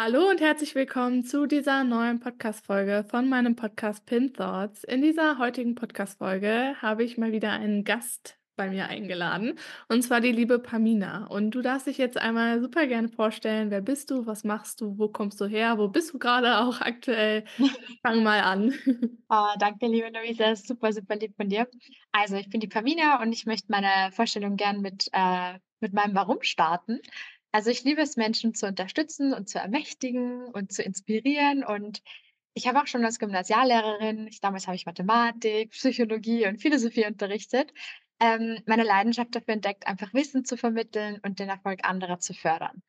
Hallo und herzlich willkommen zu dieser neuen Podcast-Folge von meinem Podcast Pin Thoughts. In dieser heutigen Podcast-Folge habe ich mal wieder einen Gast bei mir eingeladen und zwar die liebe Pamina. Und du darfst dich jetzt einmal super gerne vorstellen, wer bist du, was machst du, wo kommst du her, wo bist du gerade auch aktuell? Fang mal an. Oh, danke, liebe Luisa, super, super lieb von dir. Also ich bin die Pamina und ich möchte meine Vorstellung gern mit, äh, mit meinem Warum starten. Also ich liebe es, Menschen zu unterstützen und zu ermächtigen und zu inspirieren. Und ich habe auch schon als Gymnasiallehrerin, ich, damals habe ich Mathematik, Psychologie und Philosophie unterrichtet, ähm, meine Leidenschaft dafür entdeckt, einfach Wissen zu vermitteln und den Erfolg anderer zu fördern.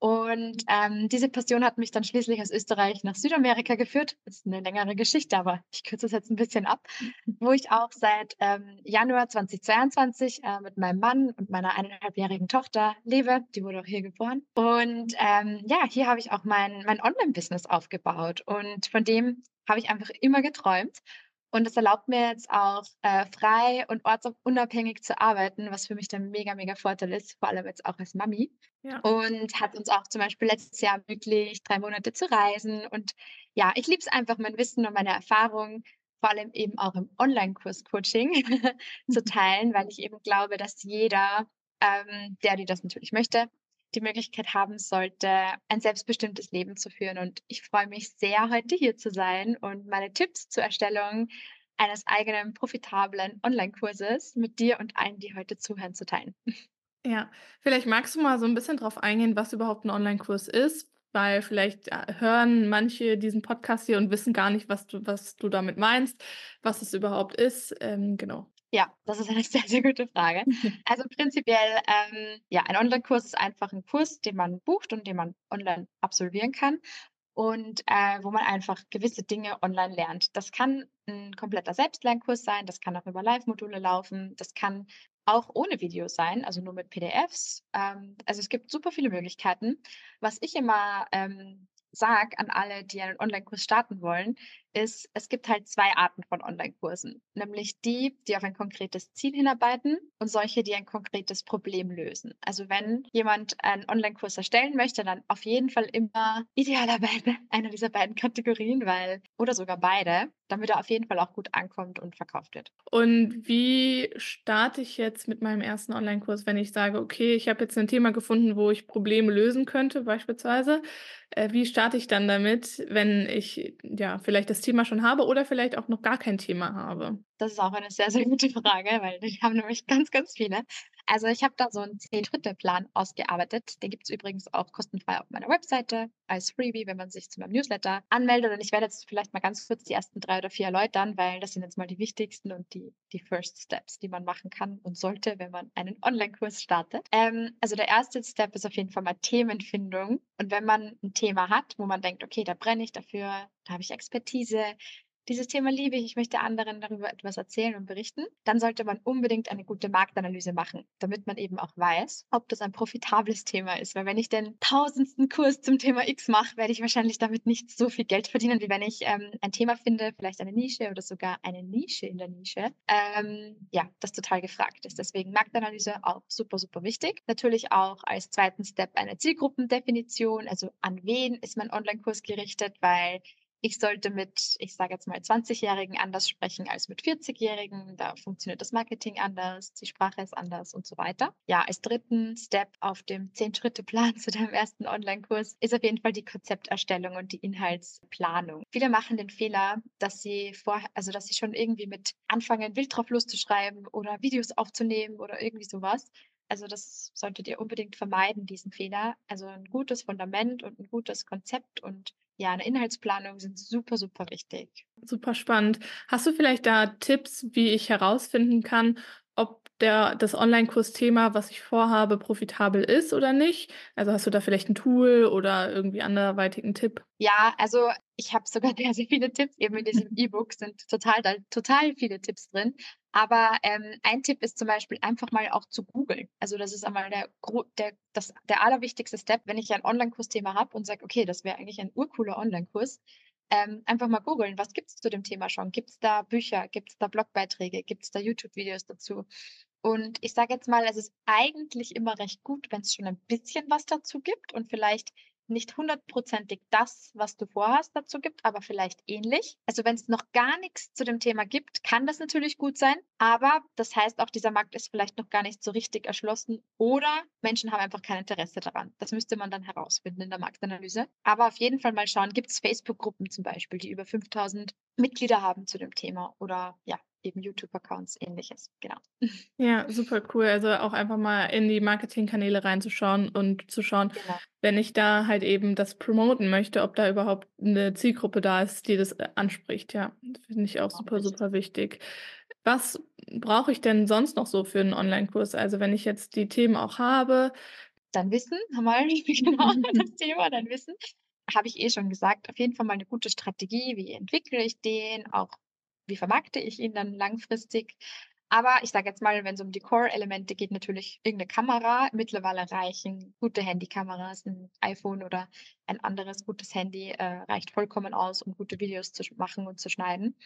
Und ähm, diese Passion hat mich dann schließlich aus Österreich nach Südamerika geführt. Das ist eine längere Geschichte, aber ich kürze es jetzt ein bisschen ab, wo ich auch seit ähm, Januar 2022 äh, mit meinem Mann und meiner eineinhalbjährigen Tochter lebe. Die wurde auch hier geboren. Und ähm, ja, hier habe ich auch mein, mein Online-Business aufgebaut. Und von dem habe ich einfach immer geträumt. Und das erlaubt mir jetzt auch äh, frei und ortsunabhängig zu arbeiten, was für mich der mega, mega Vorteil ist, vor allem jetzt auch als Mami. Ja. Und hat uns auch zum Beispiel letztes Jahr ermöglicht, drei Monate zu reisen. Und ja, ich liebe es einfach, mein Wissen und meine Erfahrung, vor allem eben auch im Online-Kurs-Coaching zu teilen, weil ich eben glaube, dass jeder, ähm, der, die das natürlich möchte, die Möglichkeit haben sollte, ein selbstbestimmtes Leben zu führen. Und ich freue mich sehr, heute hier zu sein und meine Tipps zur Erstellung eines eigenen profitablen Online-Kurses mit dir und allen, die heute zuhören, zu teilen. Ja, vielleicht magst du mal so ein bisschen drauf eingehen, was überhaupt ein Online-Kurs ist, weil vielleicht äh, hören manche diesen Podcast hier und wissen gar nicht, was du, was du damit meinst, was es überhaupt ist. Ähm, genau. Ja, das ist eine sehr, sehr gute Frage. Also prinzipiell, ähm, ja, ein Online-Kurs ist einfach ein Kurs, den man bucht und den man online absolvieren kann und äh, wo man einfach gewisse Dinge online lernt. Das kann ein kompletter Selbstlernkurs sein, das kann auch über Live-Module laufen, das kann auch ohne Videos sein, also nur mit PDFs. Ähm, also es gibt super viele Möglichkeiten. Was ich immer ähm, sage an alle, die einen Online-Kurs starten wollen, ist, es gibt halt zwei Arten von Online-Kursen. Nämlich die, die auf ein konkretes Ziel hinarbeiten und solche, die ein konkretes Problem lösen. Also wenn jemand einen Online-Kurs erstellen möchte, dann auf jeden Fall immer idealerweise einer dieser beiden Kategorien, weil, oder sogar beide, damit er auf jeden Fall auch gut ankommt und verkauft wird. Und wie starte ich jetzt mit meinem ersten Online-Kurs, wenn ich sage, okay, ich habe jetzt ein Thema gefunden, wo ich Probleme lösen könnte, beispielsweise. Äh, wie starte ich dann damit, wenn ich ja vielleicht das Thema schon habe oder vielleicht auch noch gar kein Thema habe? Das ist auch eine sehr, sehr gute Frage, weil die haben nämlich ganz, ganz viele. Also ich habe da so einen Zehn-Schritte-Plan ausgearbeitet. Den gibt es übrigens auch kostenfrei auf meiner Webseite als Freebie, wenn man sich zu meinem Newsletter anmeldet. Und ich werde jetzt vielleicht mal ganz kurz die ersten drei oder vier erläutern, weil das sind jetzt mal die wichtigsten und die, die First Steps, die man machen kann und sollte, wenn man einen Online-Kurs startet. Ähm, also der erste Step ist auf jeden Fall mal Themenfindung. Und wenn man ein Thema hat, wo man denkt, okay, da brenne ich dafür, da habe ich Expertise, dieses Thema liebe ich, ich möchte anderen darüber etwas erzählen und berichten, dann sollte man unbedingt eine gute Marktanalyse machen, damit man eben auch weiß, ob das ein profitables Thema ist. Weil wenn ich den tausendsten Kurs zum Thema X mache, werde ich wahrscheinlich damit nicht so viel Geld verdienen, wie wenn ich ähm, ein Thema finde, vielleicht eine Nische oder sogar eine Nische in der Nische, ähm, ja, das total gefragt ist. Deswegen Marktanalyse auch super, super wichtig. Natürlich auch als zweiten Step eine Zielgruppendefinition, also an wen ist mein Online-Kurs gerichtet, weil ich sollte mit, ich sage jetzt mal, 20-Jährigen anders sprechen als mit 40-Jährigen. Da funktioniert das Marketing anders, die Sprache ist anders und so weiter. Ja, als dritten Step auf dem 10-Schritte-Plan zu deinem ersten Online-Kurs ist auf jeden Fall die Konzepterstellung und die Inhaltsplanung. Viele machen den Fehler, dass sie vor, also dass sie schon irgendwie mit anfangen, wild drauf loszuschreiben oder Videos aufzunehmen oder irgendwie sowas Also das solltet ihr unbedingt vermeiden, diesen Fehler. Also ein gutes Fundament und ein gutes Konzept und ja, eine Inhaltsplanung sind super, super wichtig. Super spannend. Hast du vielleicht da Tipps, wie ich herausfinden kann, ob der, das Online-Kursthema, was ich vorhabe, profitabel ist oder nicht? Also hast du da vielleicht ein Tool oder irgendwie anderweitigen Tipp? Ja, also ich habe sogar sehr, sehr viele Tipps. Eben in diesem E-Book sind total, da, total viele Tipps drin. Aber ähm, ein Tipp ist zum Beispiel einfach mal auch zu googeln. Also das ist einmal der, der, das, der allerwichtigste Step, wenn ich ein Online-Kursthema habe und sage, okay, das wäre eigentlich ein urcooler Online-Kurs, ähm, einfach mal googeln, was gibt es zu dem Thema schon? Gibt es da Bücher? Gibt es da Blogbeiträge? Gibt es da YouTube-Videos dazu? Und ich sage jetzt mal, es ist eigentlich immer recht gut, wenn es schon ein bisschen was dazu gibt und vielleicht nicht hundertprozentig das, was du vorhast, dazu gibt, aber vielleicht ähnlich. Also wenn es noch gar nichts zu dem Thema gibt, kann das natürlich gut sein, aber das heißt auch, dieser Markt ist vielleicht noch gar nicht so richtig erschlossen oder Menschen haben einfach kein Interesse daran. Das müsste man dann herausfinden in der Marktanalyse. Aber auf jeden Fall mal schauen, gibt es Facebook-Gruppen zum Beispiel, die über 5000 Mitglieder haben zu dem Thema oder ja, eben YouTube-Accounts, ähnliches. Genau. Ja, super cool. Also auch einfach mal in die Marketingkanäle reinzuschauen und zu schauen, genau. wenn ich da halt eben das promoten möchte, ob da überhaupt eine Zielgruppe da ist, die das äh, anspricht. Ja, finde ich auch super, super wichtig. Was brauche ich denn sonst noch so für einen Online-Kurs? Also wenn ich jetzt die Themen auch habe. Dann Wissen, haben wir genau das Thema, dann Wissen. Habe ich eh schon gesagt, auf jeden Fall mal eine gute Strategie, wie entwickle ich den, auch wie vermarkte ich ihn dann langfristig. Aber ich sage jetzt mal, wenn es um die Core-Elemente geht, natürlich irgendeine Kamera. Mittlerweile reichen gute Handykameras, ein iPhone oder ein anderes gutes Handy äh, reicht vollkommen aus, um gute Videos zu machen und zu schneiden.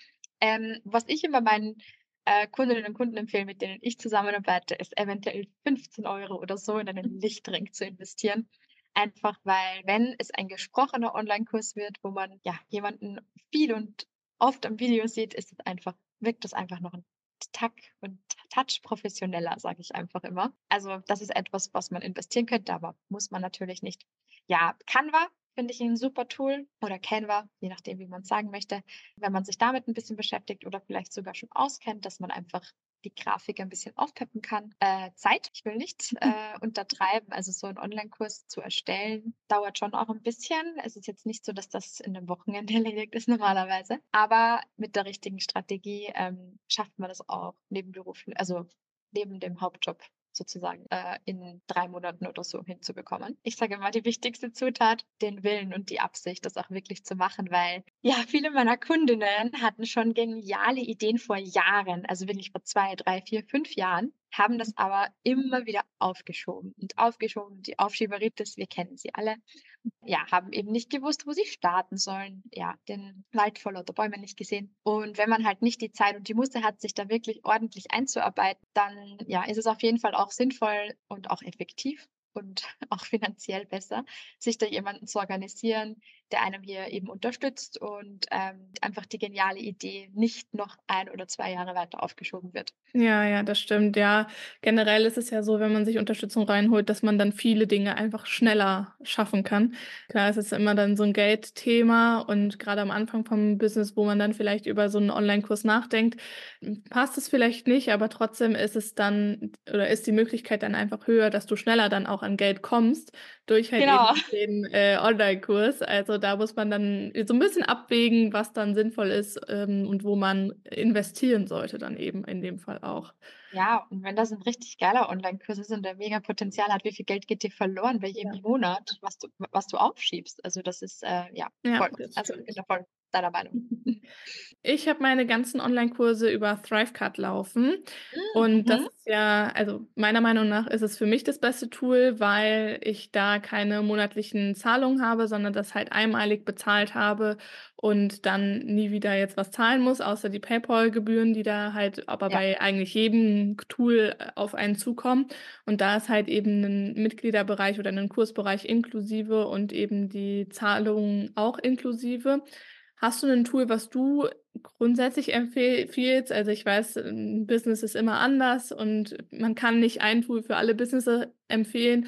Ähm, was ich immer meinen äh, Kundinnen und Kunden empfehle, mit denen ich zusammenarbeite, ist eventuell 15 Euro oder so in einen Lichtring zu investieren. Einfach weil, wenn es ein gesprochener Online-Kurs wird, wo man ja jemanden viel und oft am Video sieht, ist es einfach, wirkt es einfach noch ein Tack und Touch professioneller, sage ich einfach immer. Also das ist etwas, was man investieren könnte, aber muss man natürlich nicht. Ja, Canva finde ich ein super Tool oder Canva, je nachdem, wie man es sagen möchte. Wenn man sich damit ein bisschen beschäftigt oder vielleicht sogar schon auskennt, dass man einfach die Grafik ein bisschen aufpeppen kann. Äh, Zeit, ich will nicht äh, untertreiben. Also so einen Online-Kurs zu erstellen, dauert schon auch ein bisschen. Es ist jetzt nicht so, dass das in einem Wochenende erledigt ist normalerweise. Aber mit der richtigen Strategie ähm, schafft man das auch nebenberuflich, also neben dem Hauptjob sozusagen äh, in drei Monaten oder so hinzubekommen. Ich sage immer, die wichtigste Zutat, den Willen und die Absicht, das auch wirklich zu machen, weil ja, viele meiner Kundinnen hatten schon geniale Ideen vor Jahren, also wirklich vor zwei, drei, vier, fünf Jahren haben das aber immer wieder aufgeschoben und aufgeschoben. Die Aufschieberitis, wir kennen sie alle, ja, haben eben nicht gewusst, wo sie starten sollen. Ja, den Wald vor lauter Bäume nicht gesehen. Und wenn man halt nicht die Zeit und die Muße hat, sich da wirklich ordentlich einzuarbeiten, dann ja, ist es auf jeden Fall auch sinnvoll und auch effektiv und auch finanziell besser, sich da jemanden zu organisieren, der einem hier eben unterstützt und ähm, einfach die geniale Idee nicht noch ein oder zwei Jahre weiter aufgeschoben wird. Ja, ja, das stimmt. Ja, generell ist es ja so, wenn man sich Unterstützung reinholt, dass man dann viele Dinge einfach schneller schaffen kann. Klar, es ist immer dann so ein Geldthema und gerade am Anfang vom Business, wo man dann vielleicht über so einen Online-Kurs nachdenkt, passt es vielleicht nicht, aber trotzdem ist es dann oder ist die Möglichkeit dann einfach höher, dass du schneller dann auch an Geld kommst durch halt genau. den äh, Online-Kurs. Also da muss man dann so ein bisschen abwägen, was dann sinnvoll ist ähm, und wo man investieren sollte dann eben in dem Fall auch. Ja, und wenn das ein richtig geiler Online-Kurs ist und der mega Potenzial hat, wie viel Geld geht dir verloren bei jedem ja. Monat, was du, was du aufschiebst? Also das ist äh, ja, ja voll, also in der voll deiner Meinung? Ich habe meine ganzen Online-Kurse über Thrivecard laufen. Und mhm. das ist ja, also meiner Meinung nach ist es für mich das beste Tool, weil ich da keine monatlichen Zahlungen habe, sondern das halt einmalig bezahlt habe und dann nie wieder jetzt was zahlen muss, außer die PayPal-Gebühren, die da halt aber ja. bei eigentlich jedem Tool äh, auf einen zukommen. Und da ist halt eben ein Mitgliederbereich oder ein Kursbereich inklusive und eben die Zahlungen auch inklusive. Hast du ein Tool, was du grundsätzlich empfiehlst? Also ich weiß, ein Business ist immer anders und man kann nicht ein Tool für alle Businesses empfehlen.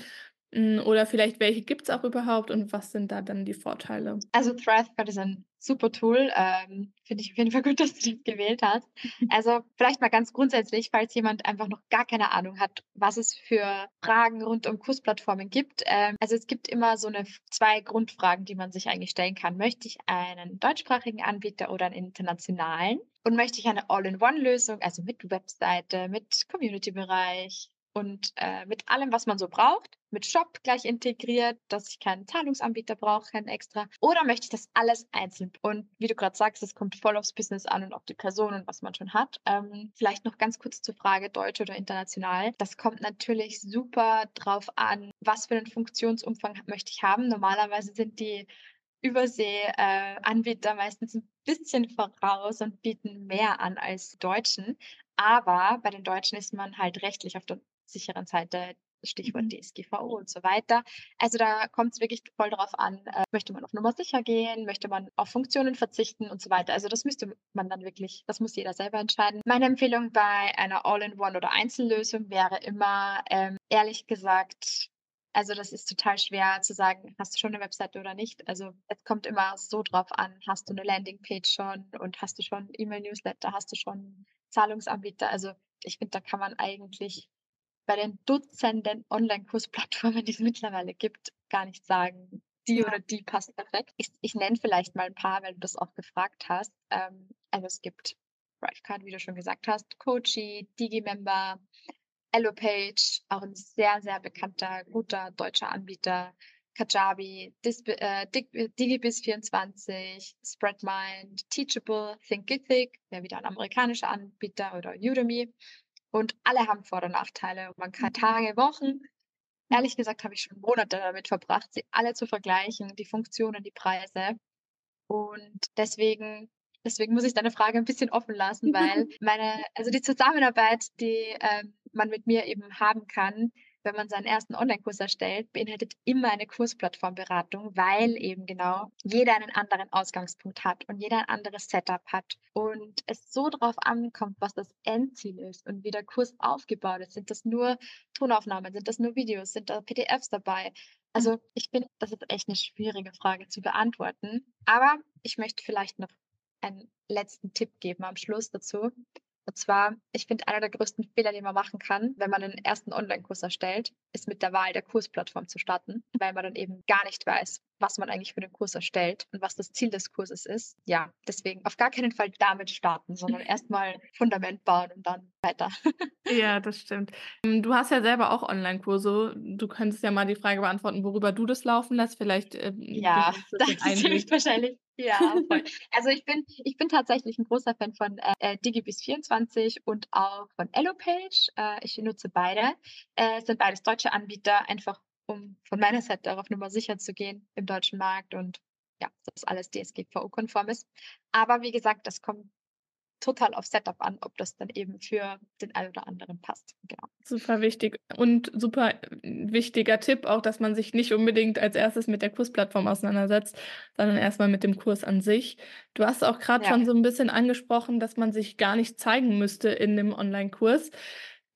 Hm, oder vielleicht welche gibt es auch überhaupt und was sind da dann die Vorteile? Also ThriveCard ist ein super Tool. Ähm, Finde ich auf jeden Fall gut, dass du das gewählt hast. Also vielleicht mal ganz grundsätzlich, falls jemand einfach noch gar keine Ahnung hat, was es für Fragen rund um Kursplattformen gibt. Ähm, also es gibt immer so eine zwei Grundfragen, die man sich eigentlich stellen kann. Möchte ich einen deutschsprachigen Anbieter oder einen internationalen? Und möchte ich eine All-in-One-Lösung, also mit Webseite, mit Community-Bereich, und äh, mit allem, was man so braucht, mit Shop gleich integriert, dass ich keinen Zahlungsanbieter brauche, keinen extra. Oder möchte ich das alles einzeln? Und wie du gerade sagst, es kommt voll aufs Business an und auf die Person und was man schon hat. Ähm, vielleicht noch ganz kurz zur Frage, deutsch oder international. Das kommt natürlich super drauf an, was für einen Funktionsumfang möchte ich haben. Normalerweise sind die Übersee-Anbieter äh, meistens ein bisschen voraus und bieten mehr an als Deutschen. Aber bei den Deutschen ist man halt rechtlich auf der sicheren Seite, Stichwort mhm. DSGVO und so weiter. Also da kommt es wirklich voll darauf an, äh, möchte man auf Nummer sicher gehen, möchte man auf Funktionen verzichten und so weiter. Also das müsste man dann wirklich, das muss jeder selber entscheiden. Meine Empfehlung bei einer All-in-One oder Einzellösung wäre immer, ähm, ehrlich gesagt, also das ist total schwer zu sagen, hast du schon eine Webseite oder nicht. Also es kommt immer so drauf an, hast du eine Landingpage schon und hast du schon E-Mail-Newsletter, hast du schon Zahlungsanbieter. Also ich finde, da kann man eigentlich bei den Dutzenden Online-Kursplattformen, die es mittlerweile gibt, gar nicht sagen, die ja. oder die passt perfekt. Ich, ich nenne vielleicht mal ein paar, weil du das auch gefragt hast. Ähm, also es gibt Brightcard, wie du schon gesagt hast, Coachy, Digimember, Allopage, auch ein sehr, sehr bekannter, guter deutscher Anbieter, Kajabi, Disp äh, Digibis24, Spreadmind, Teachable, Thinkific, der wieder ein amerikanischer Anbieter oder Udemy. Und alle haben Vor- und Nachteile. Man kann Tage, Wochen, ehrlich gesagt habe ich schon Monate damit verbracht, sie alle zu vergleichen, die Funktionen, die Preise. Und deswegen, deswegen muss ich deine Frage ein bisschen offen lassen, weil meine, also die Zusammenarbeit, die ähm, man mit mir eben haben kann, wenn man seinen ersten Online-Kurs erstellt, beinhaltet immer eine Kursplattformberatung, weil eben genau jeder einen anderen Ausgangspunkt hat und jeder ein anderes Setup hat und es so darauf ankommt, was das Endziel ist und wie der Kurs aufgebaut ist. Sind das nur Tonaufnahmen? Sind das nur Videos? Sind da PDFs dabei? Also ich finde, das ist echt eine schwierige Frage zu beantworten. Aber ich möchte vielleicht noch einen letzten Tipp geben am Schluss dazu. Und zwar, ich finde, einer der größten Fehler, den man machen kann, wenn man einen ersten Online-Kurs erstellt, ist mit der Wahl der Kursplattform zu starten, weil man dann eben gar nicht weiß, was man eigentlich für den Kurs erstellt und was das Ziel des Kurses ist. Ja, deswegen auf gar keinen Fall damit starten, sondern erstmal Fundament bauen und dann weiter. ja, das stimmt. Ähm, du hast ja selber auch Online-Kurse. Du könntest ja mal die Frage beantworten, worüber du das laufen lässt. Vielleicht. Ähm, ja, das, das ist wahrscheinlich ja, voll. Also ich bin, ich bin tatsächlich ein großer Fan von äh, Digibis24 und auch von Ellopage. Äh, ich nutze beide. Äh, es sind beides deutsche Anbieter, einfach um von meiner Seite darauf Nummer sicher zu gehen im deutschen Markt und ja, dass alles DSGVO-konform ist. Aber wie gesagt, das kommt total auf Setup an, ob das dann eben für den einen oder anderen passt. Genau. Super wichtig und super wichtiger Tipp auch, dass man sich nicht unbedingt als erstes mit der Kursplattform auseinandersetzt, sondern erstmal mit dem Kurs an sich. Du hast auch gerade ja. schon so ein bisschen angesprochen, dass man sich gar nicht zeigen müsste in dem Online-Kurs.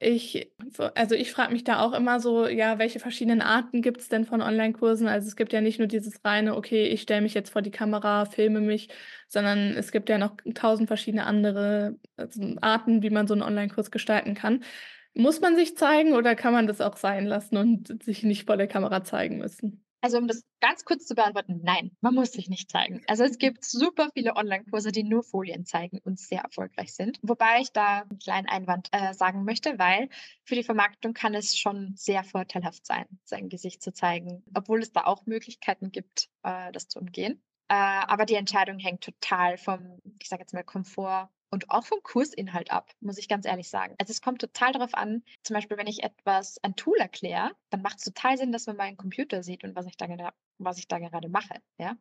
Ich, also ich frage mich da auch immer so, ja, welche verschiedenen Arten gibt es denn von Online-Kursen? Also es gibt ja nicht nur dieses reine, okay, ich stelle mich jetzt vor die Kamera, filme mich, sondern es gibt ja noch tausend verschiedene andere also Arten, wie man so einen Online-Kurs gestalten kann. Muss man sich zeigen oder kann man das auch sein lassen und sich nicht vor der Kamera zeigen müssen? Also um das ganz kurz zu beantworten, nein, man muss sich nicht zeigen. Also es gibt super viele Online-Kurse, die nur Folien zeigen und sehr erfolgreich sind. Wobei ich da einen kleinen Einwand äh, sagen möchte, weil für die Vermarktung kann es schon sehr vorteilhaft sein, sein Gesicht zu zeigen, obwohl es da auch Möglichkeiten gibt, äh, das zu umgehen. Äh, aber die Entscheidung hängt total vom, ich sage jetzt mal, Komfort und auch vom Kursinhalt ab, muss ich ganz ehrlich sagen. Also es kommt total darauf an, zum Beispiel, wenn ich etwas, ein Tool erkläre, dann macht es total Sinn, dass man meinen Computer sieht und was ich da, was ich da gerade mache. Ja?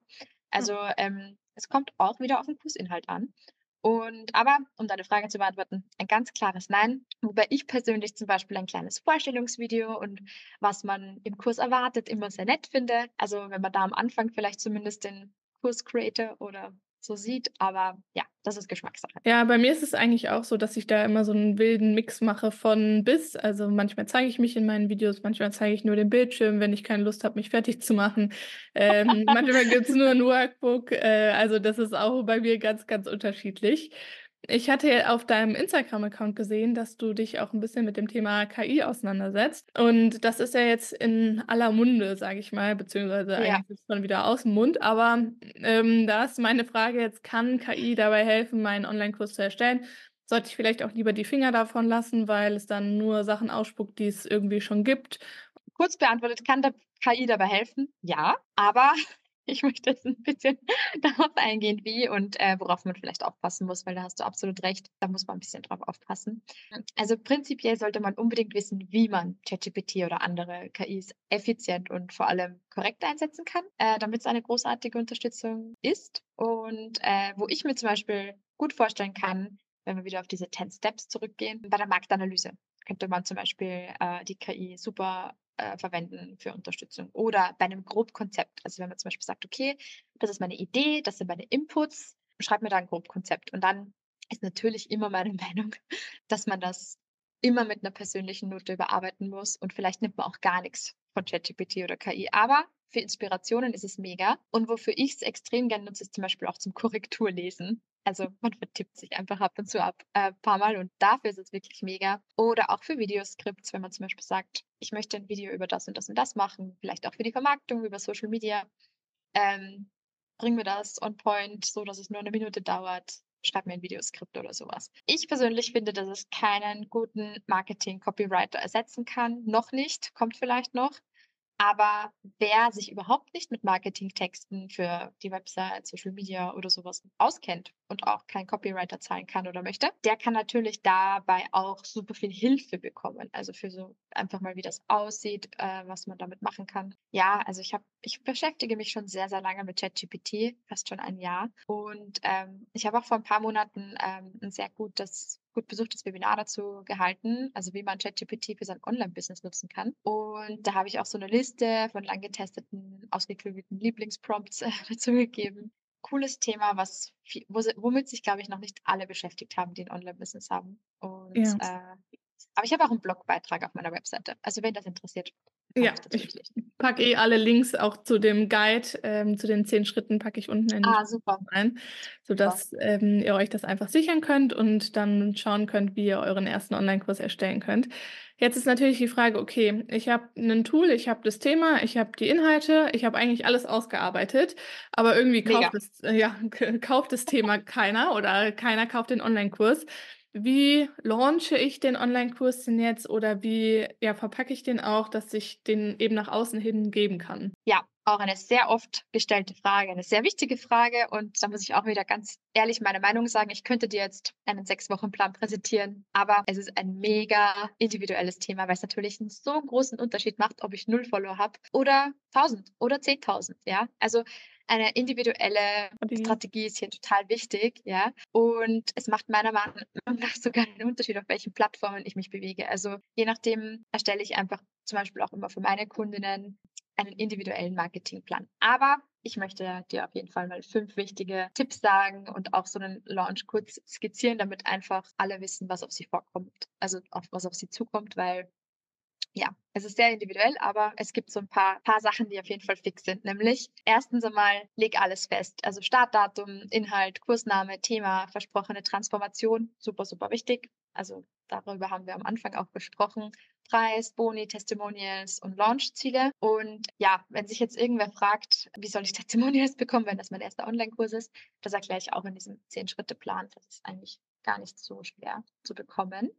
Also mhm. ähm, es kommt auch wieder auf den Kursinhalt an. Und aber, um deine Frage zu beantworten, ein ganz klares Nein. Wobei ich persönlich zum Beispiel ein kleines Vorstellungsvideo und was man im Kurs erwartet, immer sehr nett finde. Also wenn man da am Anfang vielleicht zumindest den Kurs-Creator oder so sieht. Aber ja, das ist Geschmackssache. Ja, bei mir ist es eigentlich auch so, dass ich da immer so einen wilden Mix mache von bis. Also manchmal zeige ich mich in meinen Videos, manchmal zeige ich nur den Bildschirm, wenn ich keine Lust habe, mich fertig zu machen. Ähm, manchmal gibt es nur ein Workbook. Äh, also das ist auch bei mir ganz, ganz unterschiedlich. Ich hatte auf deinem Instagram-Account gesehen, dass du dich auch ein bisschen mit dem Thema KI auseinandersetzt. Und das ist ja jetzt in aller Munde, sage ich mal, beziehungsweise Ja. eigentlich ist es schon wieder aus dem Mund. Aber ähm, da ist meine Frage jetzt, kann KI dabei helfen, meinen Online-Kurs zu erstellen? Sollte ich vielleicht auch lieber die Finger davon lassen, weil es dann nur Sachen ausspuckt, die es irgendwie schon gibt? Kurz beantwortet, kann der KI dabei helfen? Ja, aber ich möchte jetzt ein bisschen darauf eingehen, wie und äh, worauf man vielleicht aufpassen muss, weil da hast du absolut recht. Da muss man ein bisschen drauf aufpassen. Also prinzipiell sollte man unbedingt wissen, wie man ChatGPT oder andere KIs effizient und vor allem korrekt einsetzen kann, äh, damit es eine großartige Unterstützung ist. Und äh, wo ich mir zum Beispiel gut vorstellen kann, wenn wir wieder auf diese 10 Steps zurückgehen, bei der Marktanalyse könnte man zum Beispiel äh, die KI super äh, verwenden für Unterstützung. Oder bei einem Grobkonzept. Also wenn man zum Beispiel sagt, okay, das ist meine Idee, das sind meine Inputs, schreib mir da ein Grobkonzept. Und dann ist natürlich immer meine Meinung, dass man das immer mit einer persönlichen Note überarbeiten muss und vielleicht nimmt man auch gar nichts von ChatGPT oder KI. Aber für Inspirationen ist es mega. Und wofür ich es extrem gerne nutze, ist zum Beispiel auch zum Korrekturlesen. Also man vertippt sich einfach ab und zu ab ein äh, paar Mal und dafür ist es wirklich mega. Oder auch für Videoskripts, wenn man zum Beispiel sagt, ich möchte ein Video über das und das und das machen, vielleicht auch für die Vermarktung über Social Media. Ähm, bring mir das on point, so dass es nur eine Minute dauert. Schreib mir ein Videoskript oder sowas. Ich persönlich finde, dass es keinen guten Marketing-Copywriter ersetzen kann. Noch nicht, kommt vielleicht noch. Aber wer sich überhaupt nicht mit Marketingtexten für die Website, Social Media oder sowas auskennt und auch kein Copywriter zahlen kann oder möchte, der kann natürlich dabei auch super viel Hilfe bekommen. Also für so einfach mal, wie das aussieht, äh, was man damit machen kann. Ja, also ich habe, ich beschäftige mich schon sehr, sehr lange mit ChatGPT, fast schon ein Jahr. Und ähm, ich habe auch vor ein paar Monaten ähm, ein sehr gutes gut besuchtes Webinar dazu gehalten, also wie man ChatGPT für sein Online-Business nutzen kann. Und da habe ich auch so eine Liste von lang getesteten, ausgeklügelten Lieblingsprompts äh, dazu gegeben. Cooles Thema, was womit sich, glaube ich, noch nicht alle beschäftigt haben, die ein Online-Business haben. Und Ja. äh, aber ich habe auch einen Blogbeitrag auf meiner Webseite. Also wenn das interessiert, Ja, ich ich packe eh alle Links auch zu dem Guide, ähm, zu den zehn Schritten packe ich unten in Ah, super. rein, sodass ähm, ihr euch das einfach sichern könnt und dann schauen könnt, wie ihr euren ersten Online-Kurs erstellen könnt. Jetzt ist natürlich die Frage, okay, ich habe ein Tool, ich habe das Thema, ich habe die Inhalte, ich habe eigentlich alles ausgearbeitet, aber irgendwie Mega. kauft das, äh, ja, kauft das Thema keiner oder keiner kauft den Online-Kurs. Wie launche ich den Online-Kurs denn jetzt oder wie ja, verpacke ich den auch, dass ich den eben nach außen hin geben kann? Ja, auch eine sehr oft gestellte Frage, eine sehr wichtige Frage. Und da muss ich auch wieder ganz ehrlich meine Meinung sagen. Ich könnte dir jetzt einen Sechs-Wochen-Plan präsentieren, aber es ist ein mega individuelles Thema, weil es natürlich einen so großen Unterschied macht, ob ich null Follower habe oder 1000 oder 10.000. Ja, also eine individuelle Strategie. Strategie ist hier total wichtig, ja. Und es macht meiner Meinung nach sogar einen Unterschied, auf welchen Plattformen ich mich bewege. Also je nachdem erstelle ich einfach zum Beispiel auch immer für meine Kundinnen einen individuellen Marketingplan. Aber ich möchte dir auf jeden Fall mal fünf wichtige Tipps sagen und auch so einen Launch kurz skizzieren, damit einfach alle wissen, was auf sie vorkommt, also auf was auf sie zukommt, weil ja, es ist sehr individuell, aber es gibt so ein paar, paar Sachen, die auf jeden Fall fix sind. Nämlich, erstens einmal, leg alles fest. Also Startdatum, Inhalt, Kursname, Thema, versprochene Transformation, super, super wichtig. Also darüber haben wir am Anfang auch gesprochen. Preis, Boni, Testimonials und Launchziele. Und ja, wenn sich jetzt irgendwer fragt, wie soll ich Testimonials bekommen, wenn das mein erster Online-Kurs ist, das erkläre ich auch in diesem Zehn-Schritte-Plan. Das ist eigentlich gar nicht so schwer zu bekommen.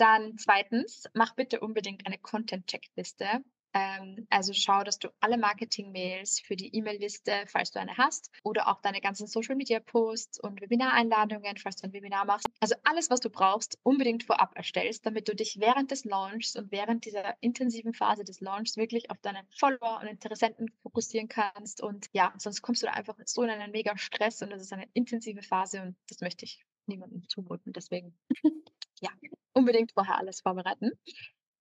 Dann zweitens, mach bitte unbedingt eine Content-Checkliste. Ähm, also schau, dass du alle Marketing-Mails für die E-Mail-Liste, falls du eine hast, oder auch deine ganzen Social-Media-Posts und Webinareinladungen, falls du ein Webinar machst. Also alles, was du brauchst, unbedingt vorab erstellst, damit du dich während des Launchs und während dieser intensiven Phase des Launchs wirklich auf deine Follower und Interessenten fokussieren kannst. Und ja, sonst kommst du da einfach so in einen mega Stress und es ist eine intensive Phase und das möchte ich niemandem zumuten. Deswegen, ja, unbedingt vorher alles vorbereiten.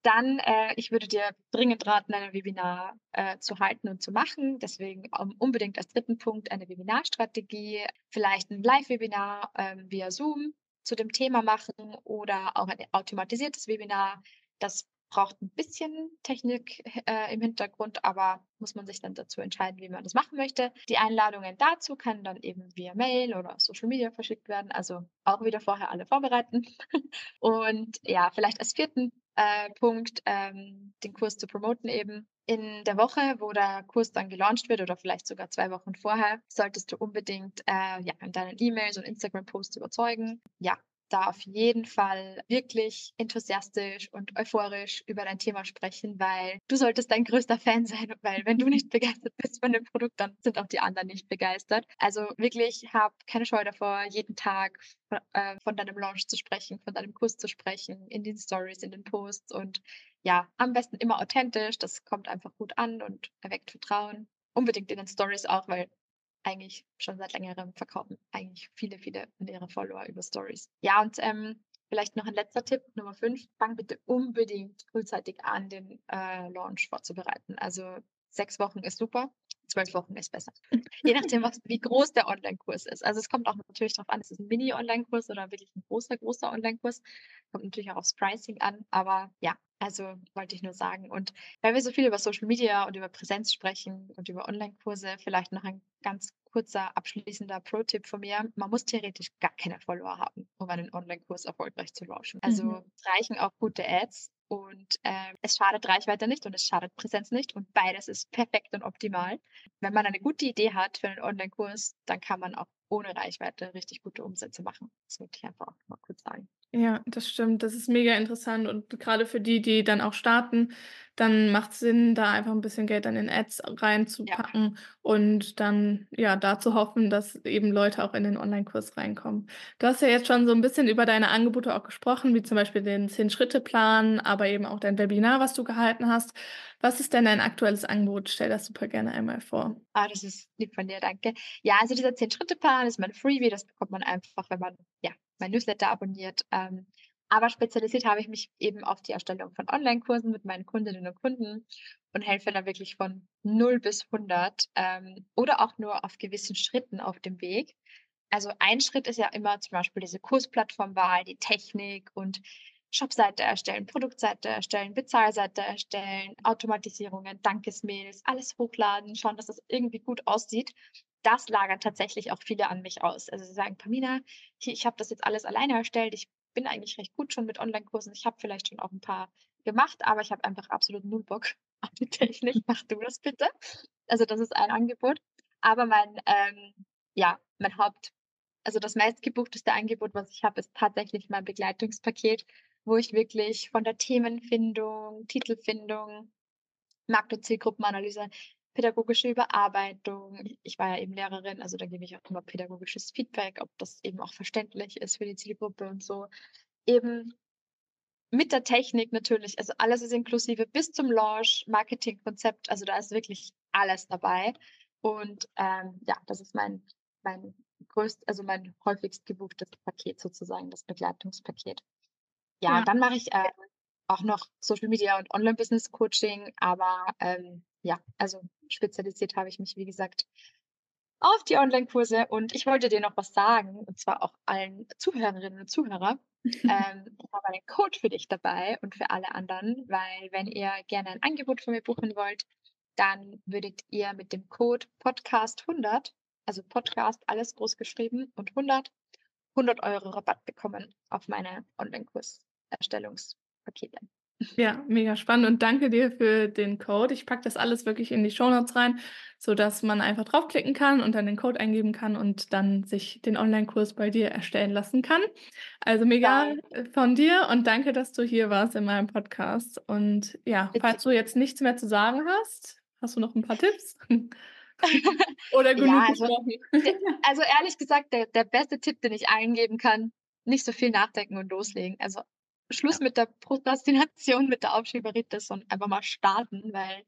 dann, äh, ich würde dir dringend raten, ein Webinar äh, zu halten und zu machen. Deswegen um, unbedingt als dritten Punkt eine Webinarstrategie, vielleicht ein Live-Webinar ähm, via Zoom zu dem Thema machen oder auch ein automatisiertes Webinar. Das braucht ein bisschen Technik äh, im Hintergrund, aber muss man sich dann dazu entscheiden, wie man das machen möchte. Die Einladungen dazu können dann eben via Mail oder Social Media verschickt werden, also auch wieder vorher alle vorbereiten. Und ja, vielleicht als vierten äh, Punkt, ähm, den Kurs zu promoten eben. In der Woche, wo der Kurs dann gelauncht wird oder vielleicht sogar zwei Wochen vorher, solltest du unbedingt äh, ja, in deinen E-Mails und Instagram-Posts überzeugen. Ja, da auf jeden Fall wirklich enthusiastisch und euphorisch über dein Thema sprechen, weil du solltest dein größter Fan sein, weil wenn du nicht begeistert bist von dem Produkt, dann sind auch die anderen nicht begeistert. Also wirklich hab keine Scheu davor, jeden Tag äh, von deinem Launch zu sprechen, von deinem Kurs zu sprechen, in den Stories, in den Posts und ja, am besten immer authentisch. Das kommt einfach gut an und erweckt Vertrauen. Unbedingt in den Stories auch, weil eigentlich schon seit längerem verkaufen eigentlich viele, viele von Follower über Stories. Ja, und ähm, vielleicht noch ein letzter Tipp, Nummer fünf, fang bitte unbedingt frühzeitig an, den äh, Launch vorzubereiten. Also sechs Wochen ist super, zwölf Wochen ist besser. Je nachdem, was, wie groß der Online-Kurs ist. Also es kommt auch natürlich darauf an, ist es ein Mini-Online-Kurs oder wirklich ein großer, großer Online-Kurs. Kommt natürlich auch aufs Pricing an, aber ja, also wollte ich nur sagen. Und weil wir so viel über Social Media und über Präsenz sprechen und über Online-Kurse, vielleicht noch ein ganz kurzer abschließender Pro-Tipp von mir. Man muss theoretisch gar keine Follower haben, um einen Online-Kurs erfolgreich zu launchen. Also mhm. reichen auch gute Ads und äh, es schadet Reichweite nicht und es schadet Präsenz nicht und beides ist perfekt und optimal. Wenn man eine gute Idee hat für einen Online-Kurs, dann kann man auch ohne Reichweite richtig gute Umsätze machen. Das wollte ich einfach auch mal kurz sagen. Ja, das stimmt. Das ist mega interessant und gerade für die, die dann auch starten, dann macht es Sinn, da einfach ein bisschen Geld dann in Ads Ja. reinzupacken und dann, ja, da zu hoffen, dass eben Leute auch in den Onlinekurs reinkommen. Du hast ja jetzt schon so ein bisschen über deine Angebote auch gesprochen, wie zum Beispiel den Zehn-Schritte-Plan, aber eben auch dein Webinar, was du gehalten hast. Was ist denn dein aktuelles Angebot? Stell das super gerne einmal vor. Ah, das ist lieb von dir, danke. Ja, also dieser Zehn-Schritte-Plan ist mein Freebie, das bekommt man einfach, wenn man, ja, mein Newsletter abonniert. Ähm, aber spezialisiert habe ich mich eben auf die Erstellung von Online-Kursen mit meinen Kundinnen und Kunden und helfe da wirklich von 0 bis 100 ähm, oder auch nur auf gewissen Schritten auf dem Weg. Also ein Schritt ist ja immer zum Beispiel diese Kursplattformwahl, die Technik und Shopseite erstellen, Produktseite erstellen, Bezahlseite erstellen, Automatisierungen, Dankesmails, alles hochladen, schauen, dass das irgendwie gut aussieht das lagern tatsächlich auch viele an mich aus. Also sie sagen, Pamina, ich, ich habe das jetzt alles alleine erstellt. Ich bin eigentlich recht gut schon mit Online-Kursen. Ich habe vielleicht schon auch ein paar gemacht, aber ich habe einfach absolut null Bock auf die Technik. Mach du das bitte. Also das ist ein Angebot. Aber mein, ähm, ja, mein Haupt, also das meistgebuchteste Angebot, was ich habe, ist tatsächlich mein Begleitungspaket, wo ich wirklich von der Themenfindung, Titelfindung, Markt- und Zielgruppenanalyse pädagogische Überarbeitung. Ich war ja eben Lehrerin, also da gebe ich auch immer pädagogisches Feedback, ob das eben auch verständlich ist für die Zielgruppe und so. Eben mit der Technik natürlich, also alles ist inklusive bis zum Launch, Marketingkonzept, also da ist wirklich alles dabei. Und ähm, ja, das ist mein, mein größt, also mein häufigst gebuchtes Paket sozusagen, das Begleitungspaket. Ja, ja. dann mache ich äh, auch noch Social Media und Online-Business Coaching, aber ähm, ja, also spezialisiert habe ich mich, wie gesagt, auf die Online-Kurse und ich wollte dir noch was sagen, und zwar auch allen Zuhörerinnen und Zuhörern. ähm, ich habe einen Code für dich dabei und für alle anderen, weil wenn ihr gerne ein Angebot von mir buchen wollt, dann würdet ihr mit dem Code Podcast 100, also Podcast alles groß geschrieben und 100, 100 Euro Rabatt bekommen auf meine Online-Kurs-Erstellungspakete. Ja, mega spannend und danke dir für den Code. Ich packe das alles wirklich in die Show Notes rein, sodass man einfach draufklicken kann und dann den Code eingeben kann und dann sich den Online-Kurs bei dir erstellen lassen kann. Also mega ja. von dir und danke, dass du hier warst in meinem Podcast. Und ja, falls du jetzt nichts mehr zu sagen hast, hast du noch ein paar Tipps? Oder genug ja, also, also ehrlich gesagt, der, der beste Tipp, den ich eingeben kann, nicht so viel nachdenken und loslegen. Also Schluss mit der Prokrastination, mit der Aufschieberitis und einfach mal starten, weil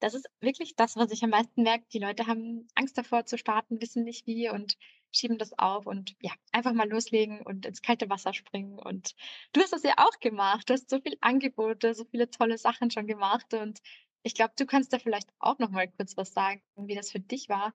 das ist wirklich das, was ich am meisten merke. Die Leute haben Angst davor zu starten, wissen nicht wie und schieben das auf und ja, einfach mal loslegen und ins kalte Wasser springen. Und du hast das ja auch gemacht. Du hast so viele Angebote, so viele tolle Sachen schon gemacht. Und ich glaube, du kannst da vielleicht auch noch mal kurz was sagen, wie das für dich war,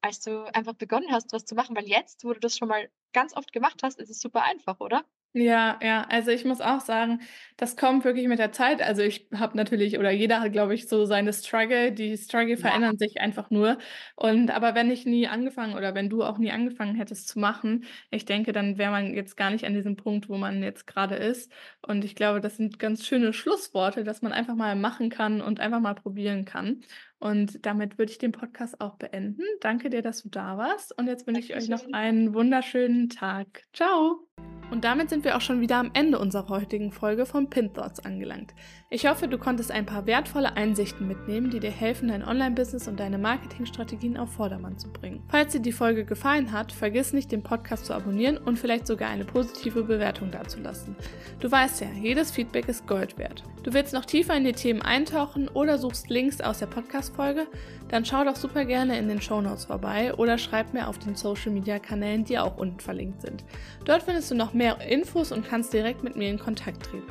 als du einfach begonnen hast, was zu machen. Weil jetzt, wo du das schon mal ganz oft gemacht hast, ist es super einfach, oder? Ja, ja, also ich muss auch sagen, das kommt wirklich mit der Zeit. Also ich habe natürlich oder jeder hat, glaube ich, so seine Struggle. Die Struggle Ja. verändern sich einfach nur. Und aber wenn ich nie angefangen oder wenn du auch nie angefangen hättest zu machen, ich denke, dann wäre man jetzt gar nicht an diesem Punkt, wo man jetzt gerade ist. Und ich glaube, das sind ganz schöne Schlussworte, dass man einfach mal machen kann und einfach mal probieren kann. Und damit würde ich den Podcast auch beenden. Danke dir, dass du da warst. Und jetzt wünsche ich euch noch einen wunderschönen Tag. Ciao. Und damit sind wir auch schon wieder am Ende unserer heutigen Folge von Pin Thoughts angelangt. Ich hoffe, du konntest ein paar wertvolle Einsichten mitnehmen, die dir helfen, dein Online-Business und deine Marketingstrategien auf Vordermann zu bringen. Falls dir die Folge gefallen hat, vergiss nicht, den Podcast zu abonnieren und vielleicht sogar eine positive Bewertung dazulassen. Du weißt ja, jedes Feedback ist Gold wert. Du willst noch tiefer in die Themen eintauchen oder suchst Links aus der Podcast-Folge? Dann schau doch super gerne in den Shownotes vorbei oder schreib mir auf den Social-Media-Kanälen, die auch unten verlinkt sind. Dort findest du noch mehr Infos und kannst direkt mit mir in Kontakt treten.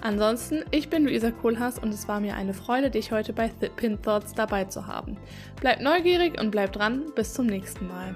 Ansonsten, ich bin Luisa Kohlhaas und es war mir eine Freude, dich heute bei Th Pin Thoughts dabei zu haben. Bleib neugierig und bleib dran, bis zum nächsten Mal.